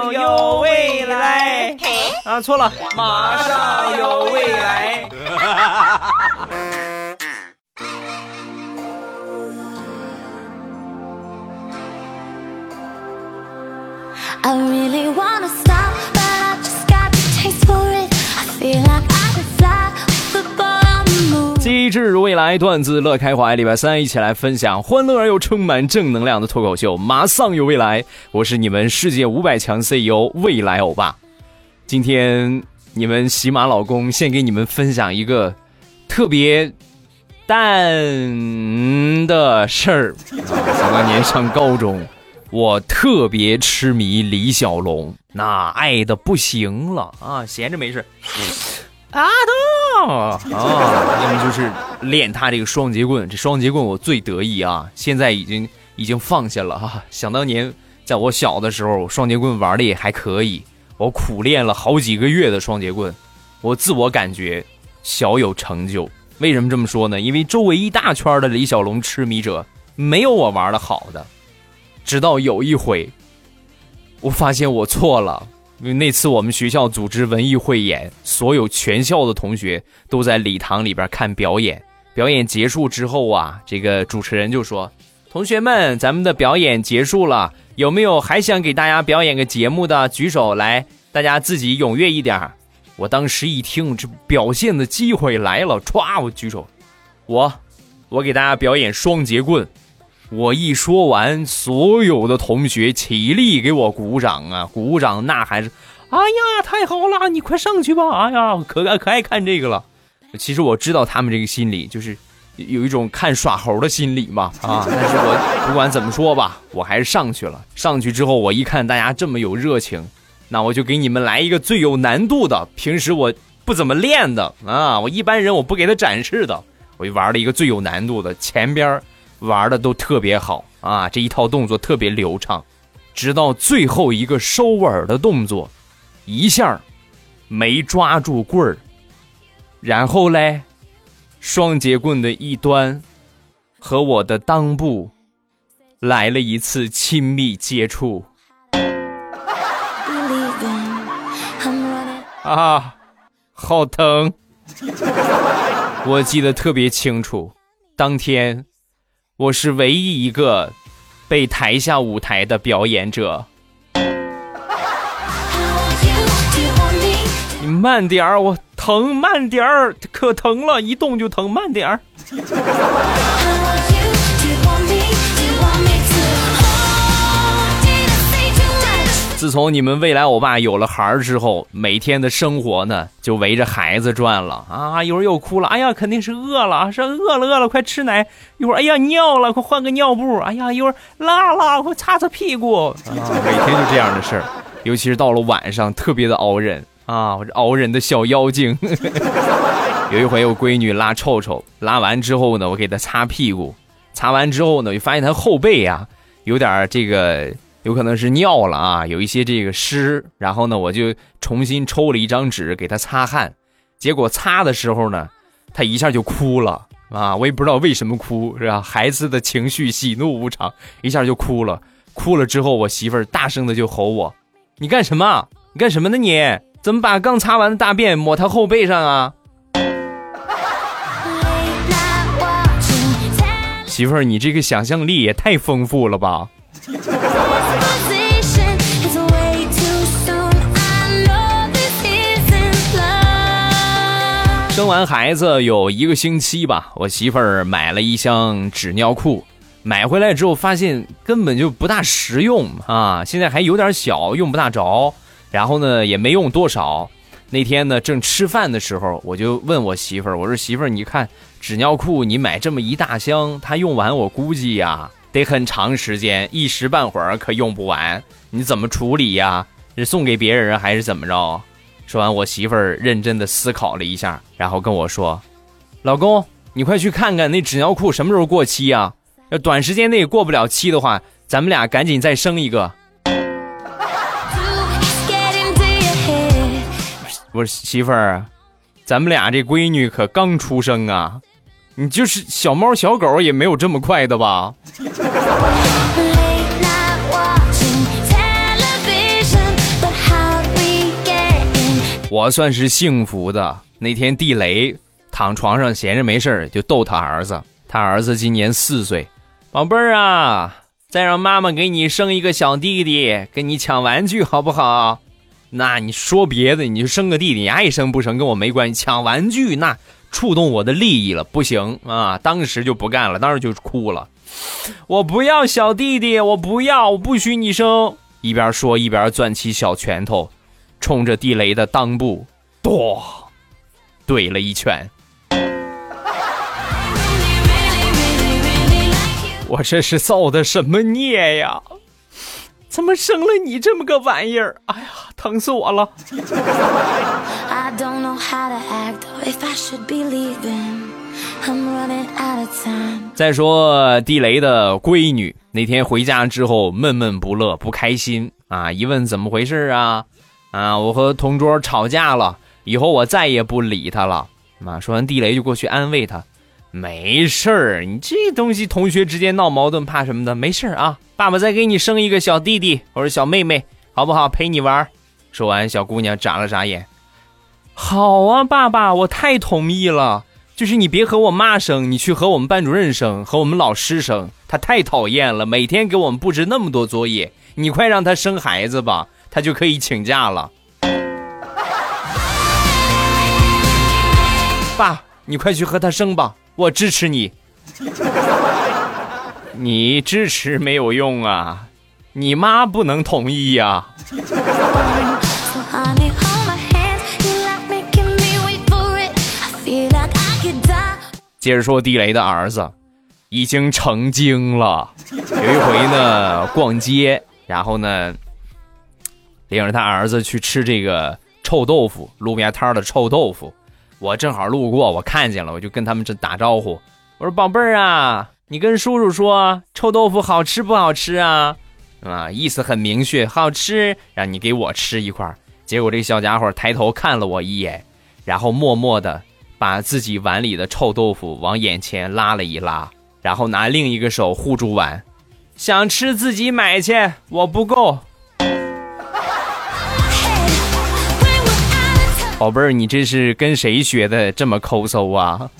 上有未来啊，错了，马上有未来。I really wanna stop, but I just got the taste for it. I feel like 机智如未来段子乐开怀，礼拜三一起来分享欢乐而又充满正能量的脱口秀，马上有未来。我是你们世界五百强 CEO 未来欧巴。今天你们喜马老公先给你们分享一个特别淡的事儿。想当年上高中。我特别痴迷李小龙，那爱的不行了啊！闲着没事，啊的啊啊，要么就是练他这个双截棍。这双截棍我最得意啊！现在已经已经放下了哈。想当年在我小的时候，双截棍玩的也还可以。我苦练了好几个月的双截棍，我自我感觉小有成就。为什么这么说呢？因为周围一大圈的李小龙痴迷者，没有我玩的好的。直到有一回，我发现我错了，因为那次我们学校组织文艺汇演，所有全校的同学都在礼堂里边看表演。表演结束之后啊，这个主持人就说：“同学们，咱们的表演结束了，有没有还想给大家表演个节目的？举手来，大家自己踊跃一点。”我当时一听，这表现的机会来了，歘，我举手，我，我给大家表演双节棍。我一说完，所有的同学起立给我鼓掌啊！鼓掌呐喊是，哎呀，太好了，你快上去吧！哎呀，可爱可爱看这个了。其实我知道他们这个心理，就是有一种看耍猴的心理嘛 啊！但是我不管怎么说吧，我还是上去了。上去之后，我一看大家这么有热情，那我就给你们来一个最有难度的，平时我不怎么练的啊，我一般人我不给他展示的，我就玩了一个最有难度的，前边。玩的都特别好啊，这一套动作特别流畅，直到最后一个收尾的动作，一下没抓住棍儿，然后嘞，双节棍的一端和我的裆部来了一次亲密接触，啊，好疼！我记得特别清楚，当天。我是唯一一个被抬下舞台的表演者。你慢点儿，我疼，慢点儿，可疼了，一动就疼，慢点儿。自从你们未来欧巴有了孩儿之后，每天的生活呢就围着孩子转了啊！一会儿又哭了，哎呀，肯定是饿了，是饿了饿了，快吃奶。一会儿，哎呀，尿了，快换个尿布。哎呀，一会儿拉了，快擦擦屁股。啊，每天就这样的事儿，尤其是到了晚上，特别的熬人啊！我这熬人的小妖精。有一回我闺女拉臭臭，拉完之后呢，我给她擦屁股，擦完之后呢，就发现她后背呀有点这个。有可能是尿了啊，有一些这个湿，然后呢，我就重新抽了一张纸给他擦汗，结果擦的时候呢，他一下就哭了啊，我也不知道为什么哭，是吧？孩子的情绪喜怒无常，一下就哭了，哭了之后，我媳妇儿大声的就吼我：“你干什么？你干什么呢？你怎么把刚擦完的大便抹他后背上啊？”媳妇儿，你这个想象力也太丰富了吧！生完孩子有一个星期吧，我媳妇儿买了一箱纸尿裤，买回来之后发现根本就不大实用啊，现在还有点小，用不大着。然后呢，也没用多少。那天呢，正吃饭的时候，我就问我媳妇儿，我说媳妇儿，你看纸尿裤，你买这么一大箱，它用完我估计呀得很长时间，一时半会儿可用不完，你怎么处理呀？是送给别人还是怎么着？说完，我媳妇儿认真的思考了一下，然后跟我说：“老公，你快去看看那纸尿裤什么时候过期啊？要短时间内过不了期的话，咱们俩赶紧再生一个。”我说媳妇儿，咱们俩这闺女可刚出生啊，你就是小猫小狗也没有这么快的吧？我算是幸福的。那天地雷躺床上闲着没事就逗他儿子，他儿子今年四岁，宝贝儿啊，再让妈妈给你生一个小弟弟，跟你抢玩具好不好？那你说别的，你就生个弟弟，你爱生不生跟我没关系。抢玩具那触动我的利益了，不行啊！当时就不干了，当时就哭了。我不要小弟弟，我不要，我不许你生。一边说一边攥起小拳头，冲着地雷的裆部，剁，怼了一拳。我这是造的什么孽呀？怎么生了你这么个玩意儿？哎呀，疼死我了！再说地雷的闺女那天回家之后闷闷不乐，不开心啊！一问怎么回事啊？啊，我和同桌吵架了，以后我再也不理他了。啊，说完地雷就过去安慰他。没事儿，你这东西同学之间闹矛盾怕什么的？没事儿啊，爸爸再给你生一个小弟弟或者小妹妹，好不好？陪你玩。说完，小姑娘眨了眨眼。好啊，爸爸，我太同意了。就是你别和我妈生，你去和我们班主任生，和我们老师生。他太讨厌了，每天给我们布置那么多作业。你快让他生孩子吧，他就可以请假了。爸，你快去和他生吧。我支持你，你支持没有用啊，你妈不能同意呀。接着说地雷的儿子已经成精了。有一回呢，逛街，然后呢，领着他儿子去吃这个臭豆腐，路边摊的臭豆腐。我正好路过，我看见了，我就跟他们这打招呼。我说：“宝贝儿啊，你跟叔叔说，臭豆腐好吃不好吃啊？”啊，意思很明确，好吃，让你给我吃一块。结果这小家伙抬头看了我一眼，然后默默的把自己碗里的臭豆腐往眼前拉了一拉，然后拿另一个手护住碗，想吃自己买去，我不够。宝贝儿，你这是跟谁学的这么抠搜啊？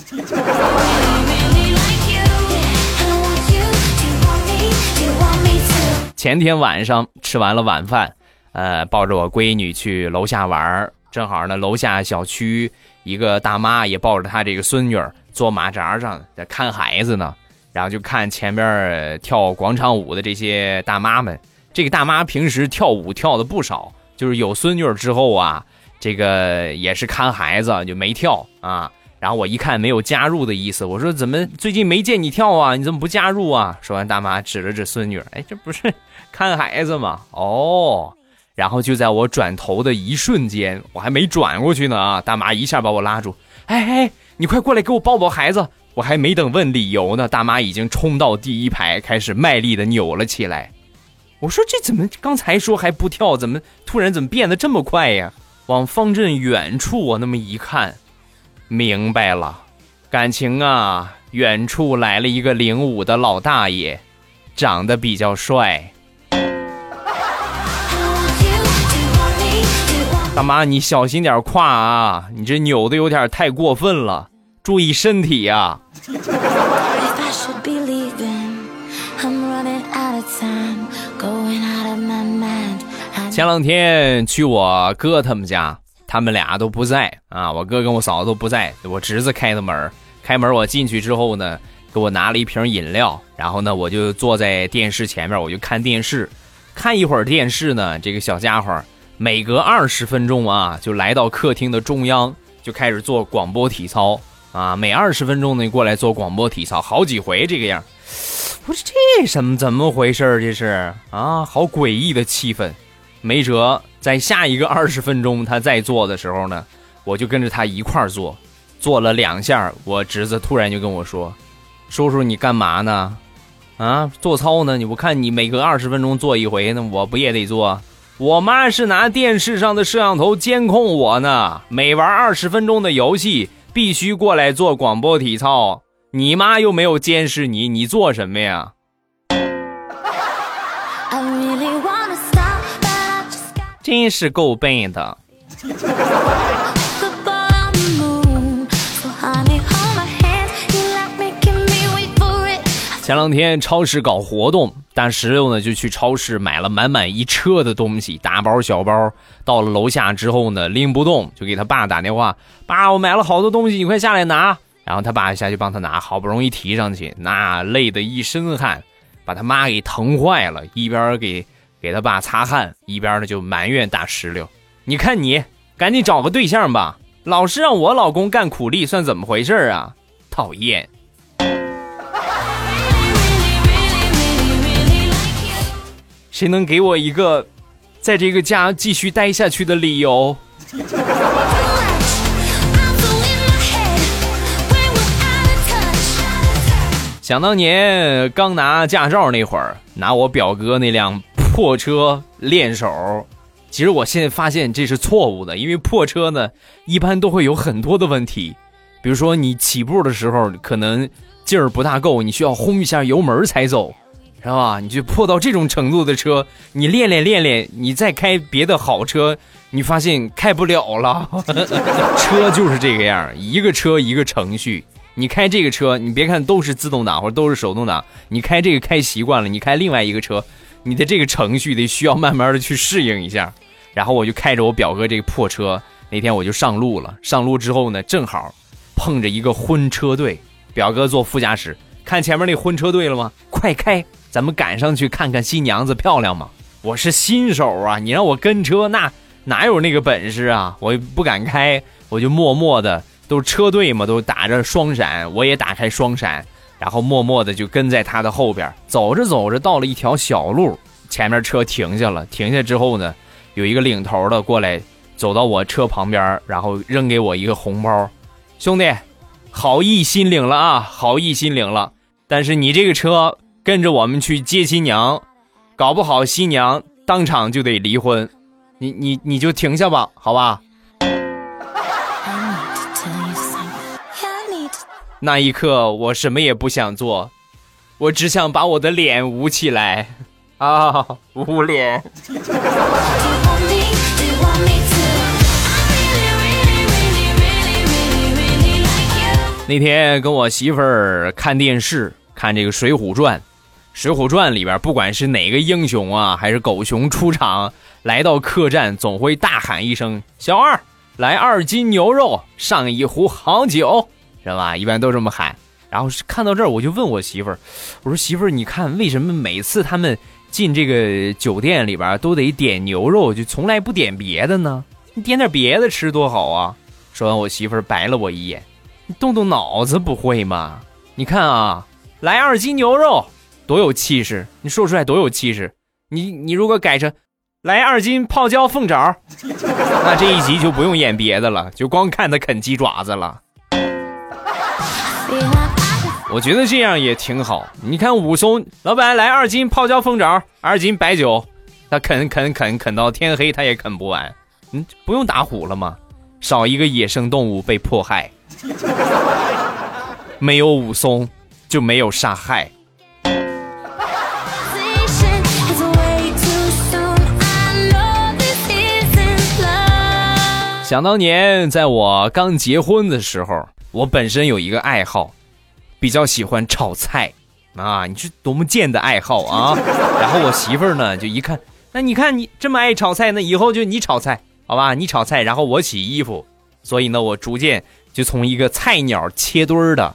前天晚上吃完了晚饭，呃，抱着我闺女去楼下玩儿正好呢，楼下小区一个大妈也抱着她这个孙女坐马扎上在看孩子呢，然后就看前边跳广场舞的这些大妈们。这个大妈平时跳舞跳的不少，就是有孙女之后啊。这个也是看孩子，就没跳啊。然后我一看没有加入的意思，我说怎么最近没见你跳啊？你怎么不加入啊？说完，大妈指了指孙女，哎，这不是看孩子吗？哦。然后就在我转头的一瞬间，我还没转过去呢啊，大妈一下把我拉住，哎哎，你快过来给我抱抱孩子。我还没等问理由呢，大妈已经冲到第一排，开始卖力的扭了起来。我说这怎么刚才说还不跳，怎么突然怎么变得这么快呀？往方阵远处，我那么一看，明白了，感情啊，远处来了一个领舞的老大爷，长得比较帅。大妈，你小心点胯啊，你这扭的有点太过分了，注意身体呀。前两天去我哥他们家，他们俩都不在啊。我哥跟我嫂子都不在，我侄子开的门。开门我进去之后呢，给我拿了一瓶饮料，然后呢，我就坐在电视前面，我就看电视。看一会儿电视呢，这个小家伙每隔二十分钟啊，就来到客厅的中央，就开始做广播体操啊。每二十分钟呢，过来做广播体操，好几回这个样。我说这什么怎么回事？这是啊，好诡异的气氛。没辙，在下一个二十分钟他再做的时候呢，我就跟着他一块儿做，做了两下，我侄子突然就跟我说：“叔叔，你干嘛呢？啊，做操呢？你我看你每隔二十分钟做一回，那我不也得做？我妈是拿电视上的摄像头监控我呢，每玩二十分钟的游戏必须过来做广播体操。你妈又没有监视你，你做什么呀？”真是够笨的。前两天超市搞活动，大石榴呢就去超市买了满满一车的东西，大包小包。到了楼下之后呢，拎不动，就给他爸打电话：“爸，我买了好多东西，你快下来拿。”然后他爸下去帮他拿，好不容易提上去，那累得一身汗，把他妈给疼坏了，一边给给他爸擦汗，一边呢就埋怨大石榴：“你看你，赶紧找个对象吧，老是让我老公干苦力，算怎么回事啊？讨厌！”谁能给我一个在这个家继续待下去的理由？想当年刚拿驾照那会儿，拿我表哥那辆破车练手。其实我现在发现这是错误的，因为破车呢一般都会有很多的问题，比如说你起步的时候可能劲儿不大够，你需要轰一下油门才走。是吧？你就破到这种程度的车，你练练练练，你再开别的好车，你发现开不了了。车就是这个样，一个车一个程序。你开这个车，你别看都是自动挡或者都是手动挡，你开这个开习惯了，你开另外一个车，你的这个程序得需要慢慢的去适应一下。然后我就开着我表哥这个破车，那天我就上路了。上路之后呢，正好碰着一个婚车队，表哥坐副驾驶，看前面那婚车队了吗？快开！咱们赶上去看看新娘子漂亮吗？我是新手啊，你让我跟车，那哪有那个本事啊？我不敢开，我就默默的，都是车队嘛，都打着双闪，我也打开双闪，然后默默的就跟在他的后边。走着走着，到了一条小路，前面车停下了，停下之后呢，有一个领头的过来，走到我车旁边，然后扔给我一个红包，兄弟，好意心领了啊，好意心领了，但是你这个车。跟着我们去接新娘，搞不好新娘当场就得离婚，你你你就停下吧，好吧。那一刻我什么也不想做，我只想把我的脸捂起来啊，捂脸。那天跟我媳妇儿看电视，看这个《水浒传》。《水浒传》里边，不管是哪个英雄啊，还是狗熊出场，来到客栈，总会大喊一声：“小二，来二斤牛肉，上一壶好酒，是吧？”一般都这么喊。然后看到这儿，我就问我媳妇儿：“我说媳妇儿，你看为什么每次他们进这个酒店里边都得点牛肉，就从来不点别的呢？你点点别的吃多好啊！”说完，我媳妇儿白了我一眼：“你动动脑子不会吗？你看啊，来二斤牛肉。”多有气势！你说出来多有气势！你你如果改成来二斤泡椒凤爪，那这一集就不用演别的了，就光看他啃鸡爪子了。我觉得这样也挺好。你看武松老板来二斤泡椒凤爪，二斤白酒，他啃啃啃啃到天黑，他也啃不完。嗯，不用打虎了吗？少一个野生动物被迫害，没有武松就没有杀害。想当年，在我刚结婚的时候，我本身有一个爱好，比较喜欢炒菜啊！你是多么贱的爱好啊！然后我媳妇儿呢，就一看，那你看你这么爱炒菜，那以后就你炒菜，好吧？你炒菜，然后我洗衣服。所以呢，我逐渐就从一个菜鸟切墩儿的，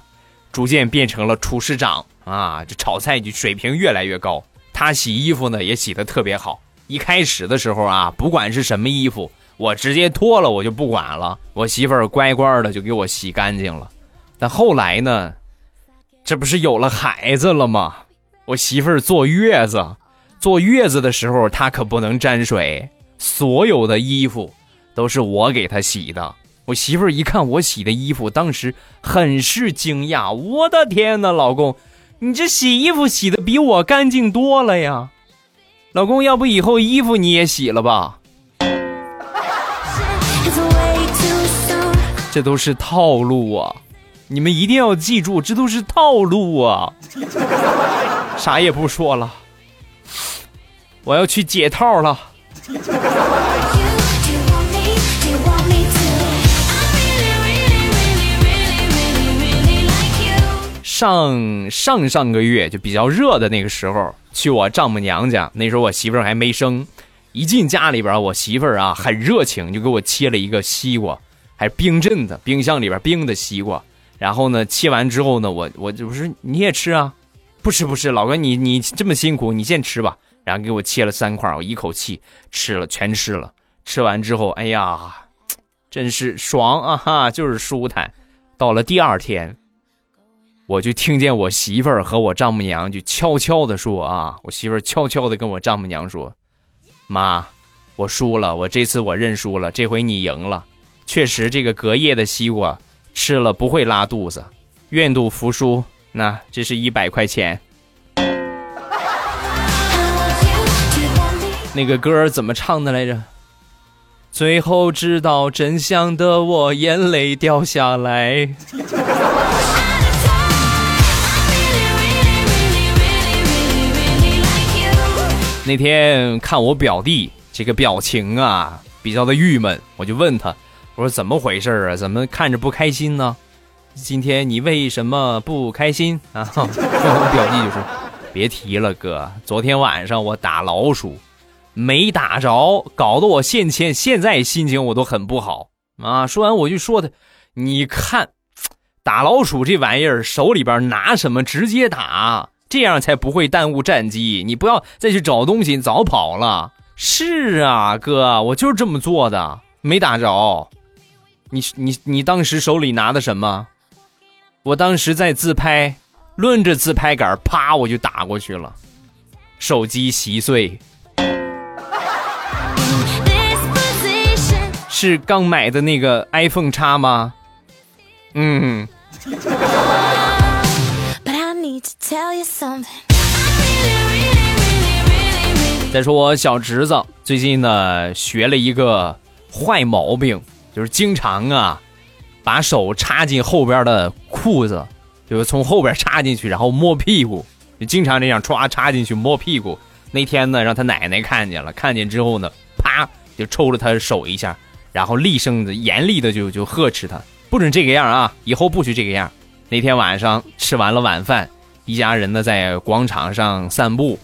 逐渐变成了厨师长啊！这炒菜就水平越来越高。他洗衣服呢，也洗得特别好。一开始的时候啊，不管是什么衣服。我直接脱了，我就不管了。我媳妇儿乖乖的就给我洗干净了。但后来呢，这不是有了孩子了吗？我媳妇儿坐月子，坐月子的时候她可不能沾水，所有的衣服都是我给她洗的。我媳妇儿一看我洗的衣服，当时很是惊讶。我的天哪，老公，你这洗衣服洗的比我干净多了呀！老公，要不以后衣服你也洗了吧？这都是套路啊！你们一定要记住，这都是套路啊！啥也不说了，我要去解套了。上上上个月就比较热的那个时候，去我丈母娘家，那时候我媳妇儿还没生，一进家里边，我媳妇儿啊很热情，就给我切了一个西瓜，还是冰镇的，冰箱里边冰的西瓜。然后呢，切完之后呢，我我就说你也吃啊？不吃不吃，老哥你你这么辛苦，你先吃吧。然后给我切了三块，我一口气吃了，全吃了。吃完之后，哎呀，真是爽啊哈，就是舒坦。到了第二天。我就听见我媳妇儿和我丈母娘就悄悄的说啊，我媳妇儿悄悄的跟我丈母娘说：“妈，我输了，我这次我认输了，这回你赢了。确实，这个隔夜的西瓜吃了不会拉肚子，愿赌服输。那这是一百块钱。那个歌怎么唱的来着？最后知道真相的我，眼泪掉下来。”那天看我表弟这个表情啊，比较的郁闷，我就问他，我说怎么回事啊？怎么看着不开心呢？今天你为什么不开心啊？我表弟就说，别提了，哥，昨天晚上我打老鼠，没打着，搞得我现现现在心情我都很不好啊。说完我就说他，你看，打老鼠这玩意儿，手里边拿什么直接打。这样才不会耽误战机。你不要再去找东西，早跑了。是啊，哥，我就是这么做的，没打着。你你你当时手里拿的什么？我当时在自拍，抡着自拍杆，啪，我就打过去了，手机稀碎。是刚买的那个 iPhone 叉吗？嗯。再说我小侄子最近呢学了一个坏毛病，就是经常啊把手插进后边的裤子，就是从后边插进去，然后摸屁股，就经常这样歘插进去摸屁股。那天呢让他奶奶看见了，看见之后呢，啪就抽了他手一下，然后厉声的严厉的就就呵斥他，不准这个样啊，以后不许这个样。那天晚上吃完了晚饭。一家人呢在广场上散步，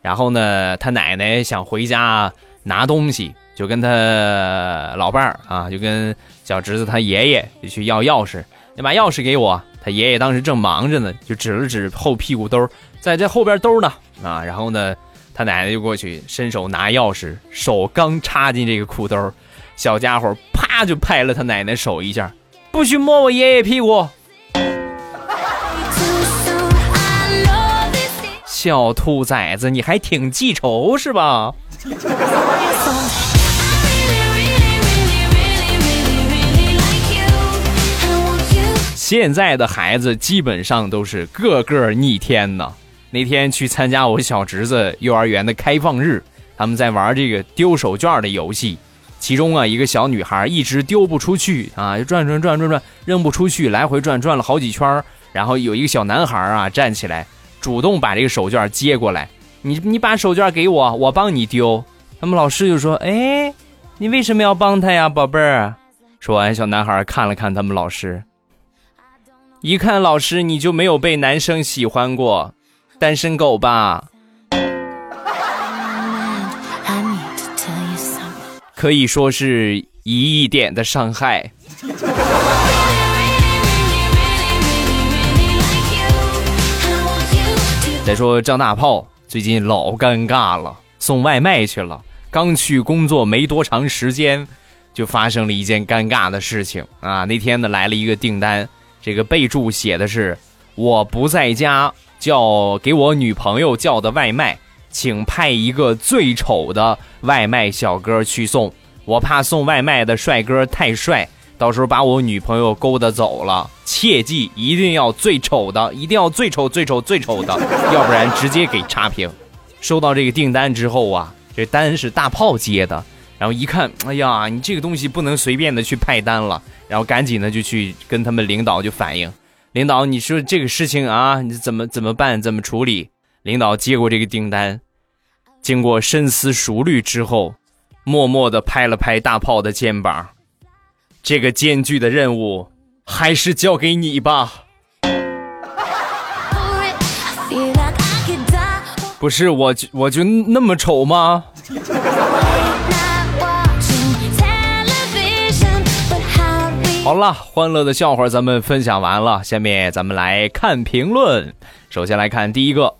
然后呢，他奶奶想回家拿东西，就跟他老伴儿啊，就跟小侄子他爷爷就去要钥匙，你把钥匙给我。他爷爷当时正忙着呢，就指了指后屁股兜，在这后边兜呢啊。然后呢，他奶奶就过去伸手拿钥匙，手刚插进这个裤兜，小家伙啪就拍了他奶奶手一下，不许摸我爷爷屁股。小兔崽子，你还挺记仇是吧？现在的孩子基本上都是个个逆天呢。那天去参加我小侄子幼儿园的开放日，他们在玩这个丢手绢的游戏，其中啊一个小女孩一直丢不出去啊，就转转转转转，扔不出去，来回转转了好几圈然后有一个小男孩啊站起来。主动把这个手绢接过来，你你把手绢给我，我帮你丢。他们老师就说：“哎，你为什么要帮他呀，宝贝儿？”说完，小男孩看了看他们老师，一看老师你就没有被男生喜欢过，单身狗吧？可以说是一亿点的伤害。再说张大炮最近老尴尬了，送外卖去了。刚去工作没多长时间，就发生了一件尴尬的事情啊！那天呢来了一个订单，这个备注写的是“我不在家，叫给我女朋友叫的外卖，请派一个最丑的外卖小哥去送。我怕送外卖的帅哥太帅。”到时候把我女朋友勾搭走了，切记一定要最丑的，一定要最丑最丑最丑的，要不然直接给差评。收到这个订单之后啊，这单是大炮接的，然后一看，哎呀，你这个东西不能随便的去派单了，然后赶紧的就去跟他们领导就反映，领导，你说这个事情啊，你怎么怎么办，怎么处理？领导接过这个订单，经过深思熟虑之后，默默的拍了拍大炮的肩膀，这个艰巨的任务还是交给你吧。不是我，我就那么丑吗？好了，欢乐的笑话咱们分享完了，下面咱们来看评论。首先来看第一个，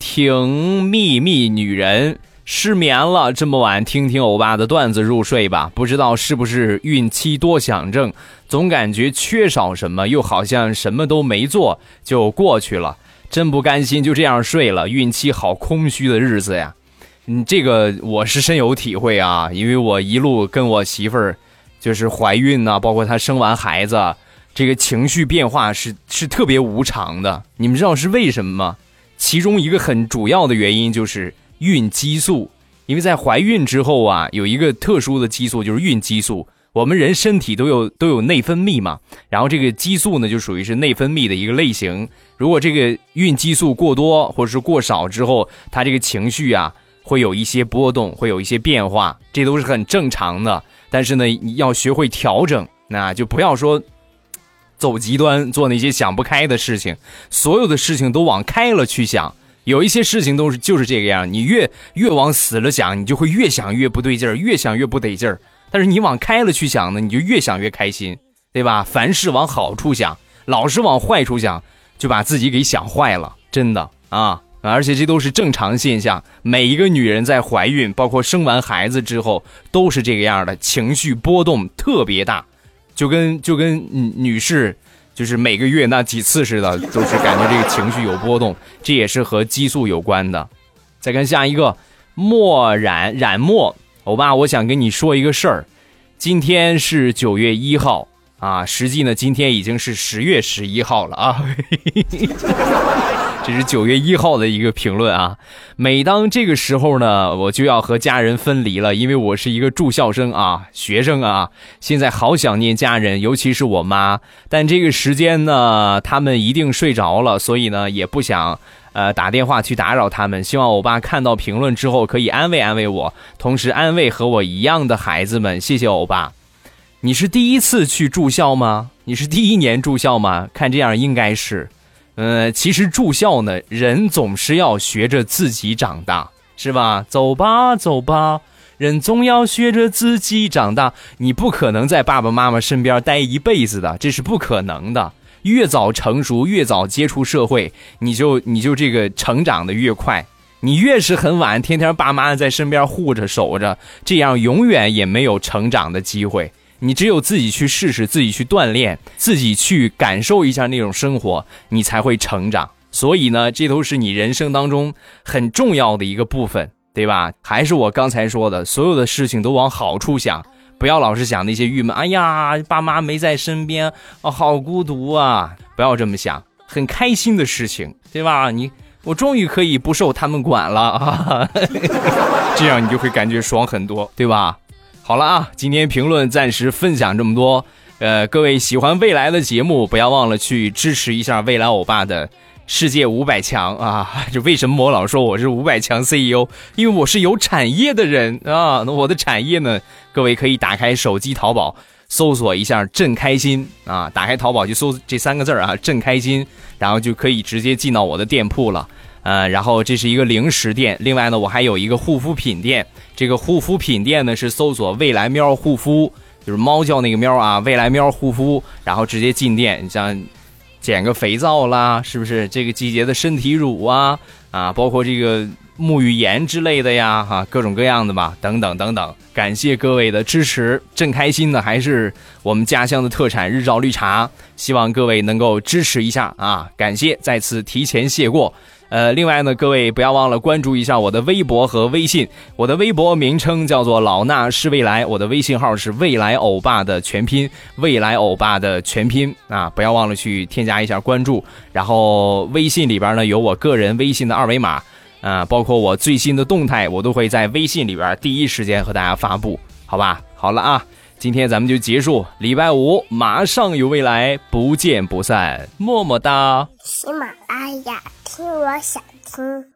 挺秘密女人失眠了，这么晚听听欧巴的段子入睡吧。不知道是不是孕期多想症，总感觉缺少什么，又好像什么都没做就过去了，真不甘心就这样睡了。孕期好空虚的日子呀，嗯，这个我是深有体会啊，因为我一路跟我媳妇儿。就是怀孕呐，包括她生完孩子，这个情绪变化是是特别无常的。你们知道是为什么吗？其中一个很主要的原因就是孕激素，因为在怀孕之后啊，有一个特殊的激素就是孕激素。我们人身体都有都有内分泌嘛，然后这个激素呢就属于是内分泌的一个类型。如果这个孕激素过多或者是过少之后，他这个情绪啊会有一些波动，会有一些变化，这都是很正常的。但是呢，你要学会调整，那就不要说走极端，做那些想不开的事情。所有的事情都往开了去想，有一些事情都是就是这个样。你越越往死了想，你就会越想越不对劲儿，越想越不得劲儿。但是你往开了去想呢，你就越想越开心，对吧？凡事往好处想，老是往坏处想，就把自己给想坏了，真的啊。而且这都是正常现象，每一个女人在怀孕，包括生完孩子之后，都是这个样的，情绪波动特别大，就跟就跟女士就是每个月那几次似的，都是感觉这个情绪有波动，这也是和激素有关的。再看下一个，墨染染墨，欧巴，我想跟你说一个事儿，今天是九月一号啊，实际呢，今天已经是十月十一号了啊。这是九月一号的一个评论啊！每当这个时候呢，我就要和家人分离了，因为我是一个住校生啊，学生啊，现在好想念家人，尤其是我妈。但这个时间呢，他们一定睡着了，所以呢，也不想呃打电话去打扰他们。希望我爸看到评论之后可以安慰安慰我，同时安慰和我一样的孩子们。谢谢欧巴。你是第一次去住校吗？你是第一年住校吗？看这样应该是。呃，其实住校呢，人总是要学着自己长大，是吧？走吧，走吧，人总要学着自己长大。你不可能在爸爸妈妈身边待一辈子的，这是不可能的。越早成熟，越早接触社会，你就你就这个成长的越快。你越是很晚，天天爸妈在身边护着守着，这样永远也没有成长的机会。你只有自己去试试，自己去锻炼，自己去感受一下那种生活，你才会成长。所以呢，这都是你人生当中很重要的一个部分，对吧？还是我刚才说的，所有的事情都往好处想，不要老是想那些郁闷。哎呀，爸妈没在身边，啊，好孤独啊！不要这么想，很开心的事情，对吧？你我终于可以不受他们管了啊，这样你就会感觉爽很多，对吧？好了啊，今天评论暂时分享这么多。呃，各位喜欢未来的节目，不要忘了去支持一下未来欧巴的世界五百强啊！就为什么我老说我是五百强 CEO？因为我是有产业的人啊。那我的产业呢？各位可以打开手机淘宝搜索一下“朕开心”啊，打开淘宝就搜这三个字啊，“朕开心”，然后就可以直接进到我的店铺了。呃，然后这是一个零食店，另外呢，我还有一个护肤品店。这个护肤品店呢是搜索“未来喵护肤”，就是猫叫那个喵啊，“未来喵护肤”，然后直接进店。你像捡个肥皂啦，是不是？这个季节的身体乳啊，啊，包括这个沐浴盐之类的呀，哈，各种各样的吧，等等等等。感谢各位的支持，正开心的还是我们家乡的特产日照绿茶，希望各位能够支持一下啊！感谢，再次提前谢过。呃，另外呢，各位不要忘了关注一下我的微博和微信。我的微博名称叫做“老衲是未来”，我的微信号是“未来欧巴”的全拼，“未来欧巴”的全拼啊！不要忘了去添加一下关注。然后微信里边呢有我个人微信的二维码啊，包括我最新的动态，我都会在微信里边第一时间和大家发布，好吧？好了啊，今天咱们就结束，礼拜五马上有未来，不见不散，么么哒。喜马拉雅。听我想听。